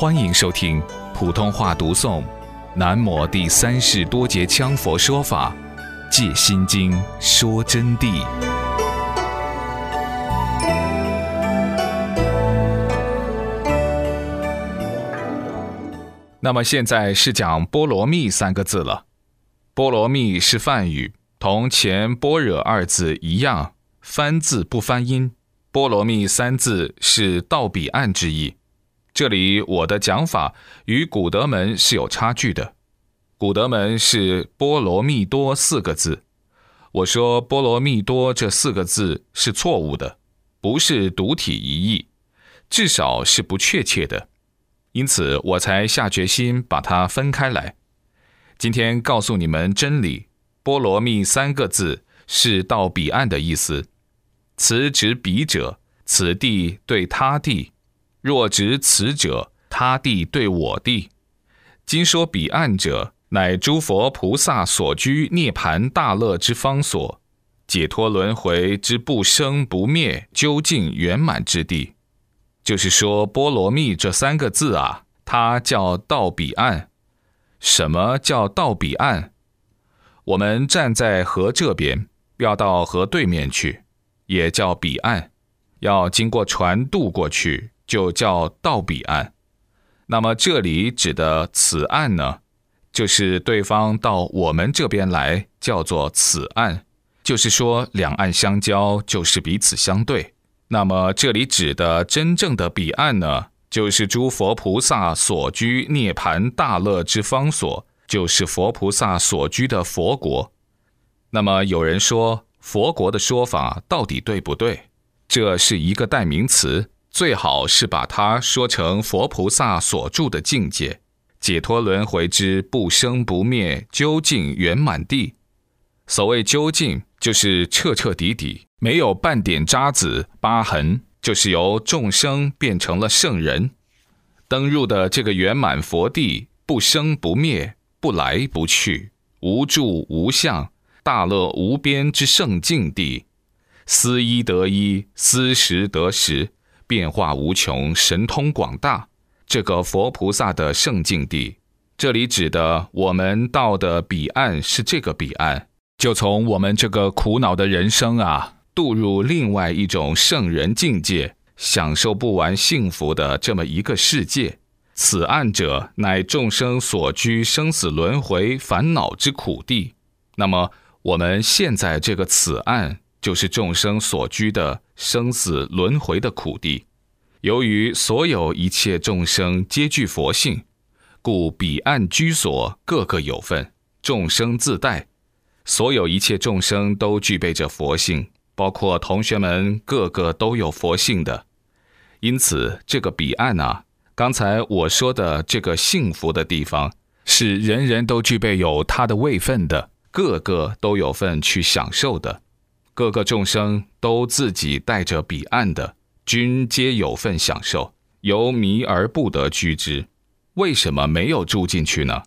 欢迎收听普通话读诵《南摩第三世多杰羌佛说法·借心经说真谛》。那么现在是讲“波罗蜜”三个字了。波罗蜜是梵语，同前“般若”二字一样，翻字不翻音。波罗蜜三字是到彼岸之意。这里我的讲法与古德门是有差距的。古德门是波罗蜜多四个字，我说波罗蜜多这四个字是错误的，不是独体一义，至少是不确切的。因此，我才下决心把它分开来。今天告诉你们真理：波罗蜜三个字是到彼岸的意思。此指彼者，此地对他地；若执此者，他地对我地。今说彼岸者，乃诸佛菩萨所居涅盘大乐之方所，解脱轮回之不生不灭、究竟圆满之地。就是说，波罗蜜这三个字啊，它叫到彼岸。什么叫到彼岸？我们站在河这边，要到河对面去，也叫彼岸；要经过船渡过去，就叫到彼岸。那么这里指的此岸呢，就是对方到我们这边来，叫做此岸。就是说，两岸相交，就是彼此相对。那么这里指的真正的彼岸呢，就是诸佛菩萨所居涅盘大乐之方所，就是佛菩萨所居的佛国。那么有人说佛国的说法到底对不对？这是一个代名词，最好是把它说成佛菩萨所住的境界，解脱轮回之不生不灭究竟圆满地。所谓究竟，就是彻彻底底。没有半点渣子疤痕，就是由众生变成了圣人，登入的这个圆满佛地，不生不灭，不来不去，无住无相，大乐无边之圣境地，思一得一，思十得十，变化无穷，神通广大。这个佛菩萨的圣境地，这里指的我们到的彼岸是这个彼岸，就从我们这个苦恼的人生啊。渡入另外一种圣人境界，享受不完幸福的这么一个世界。此岸者，乃众生所居生死轮回烦恼之苦地。那么，我们现在这个此岸，就是众生所居的生死轮回的苦地。由于所有一切众生皆具佛性，故彼岸居所各个有份，众生自带。所有一切众生都具备着佛性。包括同学们个个都有佛性的，因此这个彼岸啊，刚才我说的这个幸福的地方，是人人都具备有他的位分的，个个都有份去享受的，各个众生都自己带着彼岸的，均皆有份享受，由迷而不得居之。为什么没有住进去呢？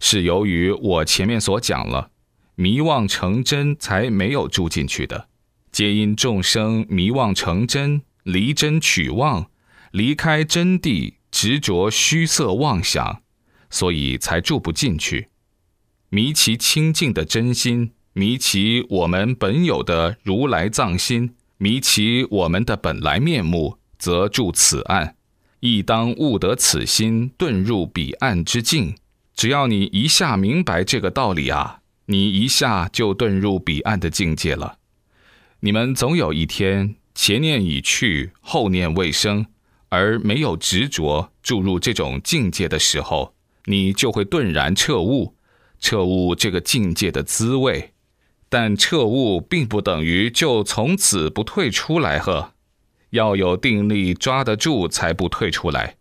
是由于我前面所讲了，迷妄成真，才没有住进去的。皆因众生迷妄成真，离真取妄，离开真谛，执着虚色妄想，所以才住不进去。迷其清净的真心，迷其我们本有的如来藏心，迷其我们的本来面目，则住此岸。亦当悟得此心，遁入彼岸之境。只要你一下明白这个道理啊，你一下就遁入彼岸的境界了。你们总有一天前念已去，后念未生，而没有执着注入这种境界的时候，你就会顿然彻悟，彻悟这个境界的滋味。但彻悟并不等于就从此不退出来呵，要有定力抓得住才不退出来，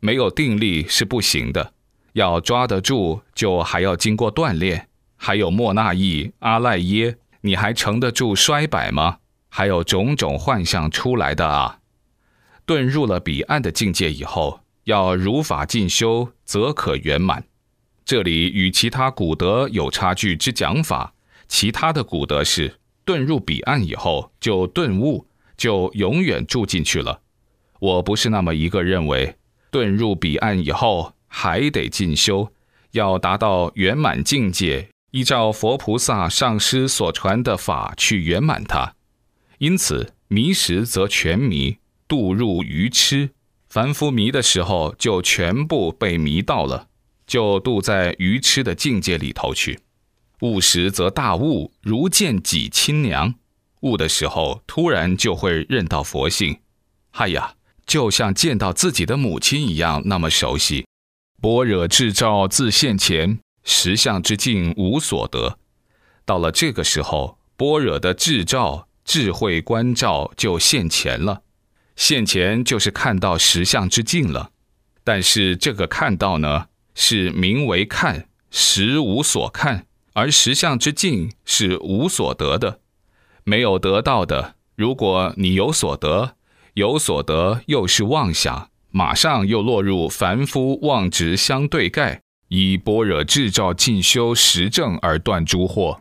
没有定力是不行的。要抓得住，就还要经过锻炼，还有莫那意、阿赖耶。你还承得住衰败吗？还有种种幻象出来的啊！遁入了彼岸的境界以后，要如法进修，则可圆满。这里与其他古德有差距之讲法，其他的古德是遁入彼岸以后就顿悟，就永远住进去了。我不是那么一个认为，遁入彼岸以后，还得进修，要达到圆满境界，依照佛菩萨上师所传的法去圆满它。因此，迷时则全迷，堕入愚痴。凡夫迷的时候，就全部被迷到了，就渡在愚痴的境界里头去。悟时则大悟，如见己亲娘。悟的时候，突然就会认到佛性。哎呀，就像见到自己的母亲一样，那么熟悉。般若智照自现前，实相之境无所得。到了这个时候，般若的智照、智慧观照就现前了。现前就是看到实相之境了，但是这个看到呢，是名为看，实无所看；而实相之境是无所得的，没有得到的。如果你有所得，有所得又是妄想，马上又落入凡夫妄执相对盖，以般若智照进修实证而断诸惑。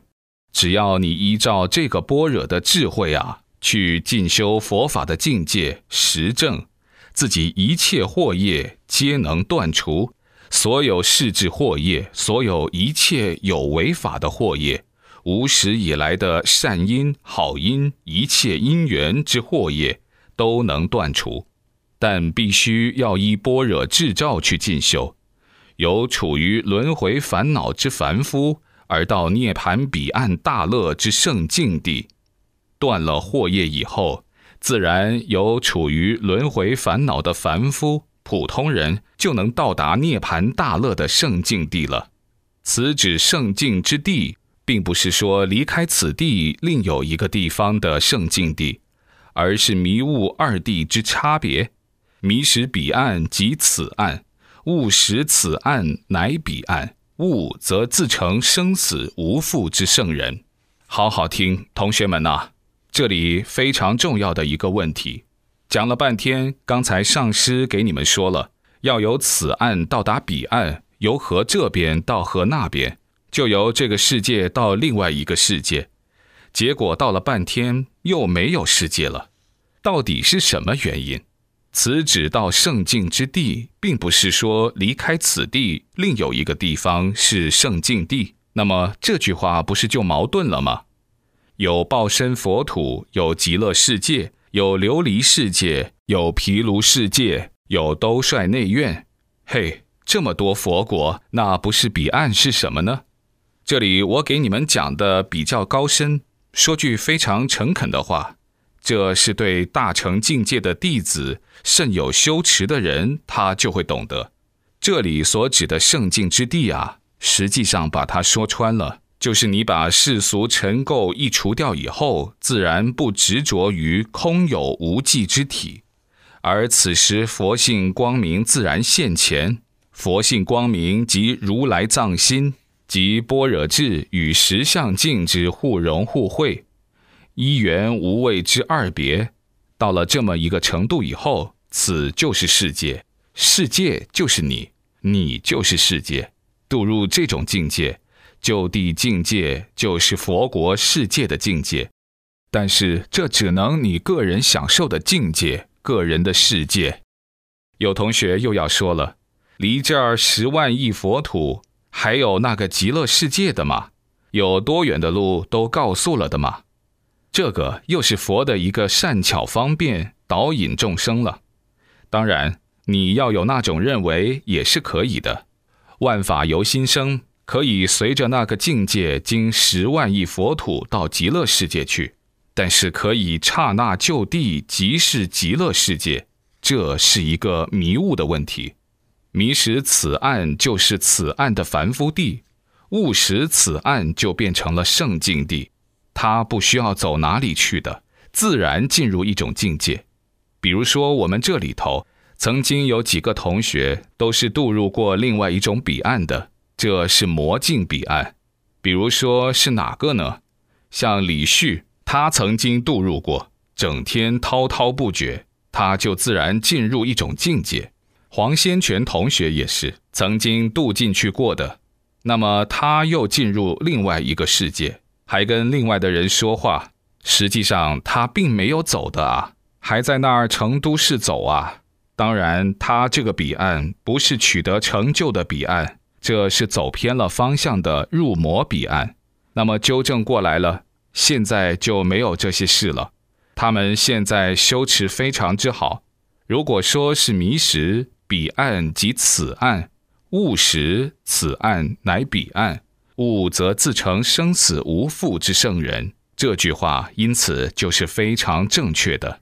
只要你依照这个般若的智慧啊。去进修佛法的境界实证，自己一切惑业皆能断除，所有世智惑业，所有一切有为法的惑业，无始以来的善因好因，一切因缘之惑业都能断除，但必须要依般若智照去进修，由处于轮回烦恼之凡夫，而到涅盘彼岸大乐之圣境地。断了惑业以后，自然由处于轮回烦恼的凡夫、普通人，就能到达涅盘大乐的圣境地了。此指圣境之地，并不是说离开此地另有一个地方的圣境地，而是迷悟二地之差别。迷时彼岸即此岸，悟识此岸乃彼岸。悟则自成生死无复之圣人。好好听，同学们呐。这里非常重要的一个问题，讲了半天。刚才上师给你们说了，要由此岸到达彼岸，由河这边到河那边，就由这个世界到另外一个世界。结果到了半天又没有世界了，到底是什么原因？此指到圣境之地，并不是说离开此地另有一个地方是圣境地。那么这句话不是就矛盾了吗？有报身佛土，有极乐世界，有琉璃世界，有毗卢世界，有兜率内院。嘿，这么多佛国，那不是彼岸是什么呢？这里我给你们讲的比较高深，说句非常诚恳的话，这是对大乘境界的弟子甚有修持的人，他就会懂得。这里所指的圣境之地啊，实际上把它说穿了。就是你把世俗尘垢一除掉以后，自然不执着于空有无际之体，而此时佛性光明自然现前。佛性光明即如来藏心，即般若智与实相境之互融互会，一元无味之二别。到了这么一个程度以后，此就是世界，世界就是你，你就是世界。渡入这种境界。就地境界就是佛国世界的境界，但是这只能你个人享受的境界，个人的世界。有同学又要说了，离这儿十万亿佛土，还有那个极乐世界的吗？有多远的路都告诉了的吗？这个又是佛的一个善巧方便导引众生了。当然，你要有那种认为也是可以的。万法由心生。可以随着那个境界，经十万亿佛土到极乐世界去，但是可以刹那就地即是极乐世界，这是一个迷雾的问题。迷时此岸就是此岸的凡夫地，悟识此岸就变成了圣境地。他不需要走哪里去的，自然进入一种境界。比如说我们这里头，曾经有几个同学都是渡入过另外一种彼岸的。这是魔镜彼岸，比如说是哪个呢？像李旭，他曾经渡入过，整天滔滔不绝，他就自然进入一种境界。黄先全同学也是曾经渡进去过的，那么他又进入另外一个世界，还跟另外的人说话。实际上他并没有走的啊，还在那儿成都市走啊。当然，他这个彼岸不是取得成就的彼岸，这是走偏了方向的入魔彼岸。那么纠正过来了，现在就没有这些事了。他们现在修持非常之好。如果说是迷时，彼岸即此岸；悟时，此岸乃彼岸。悟则自成生死无复之圣人。这句话因此就是非常正确的。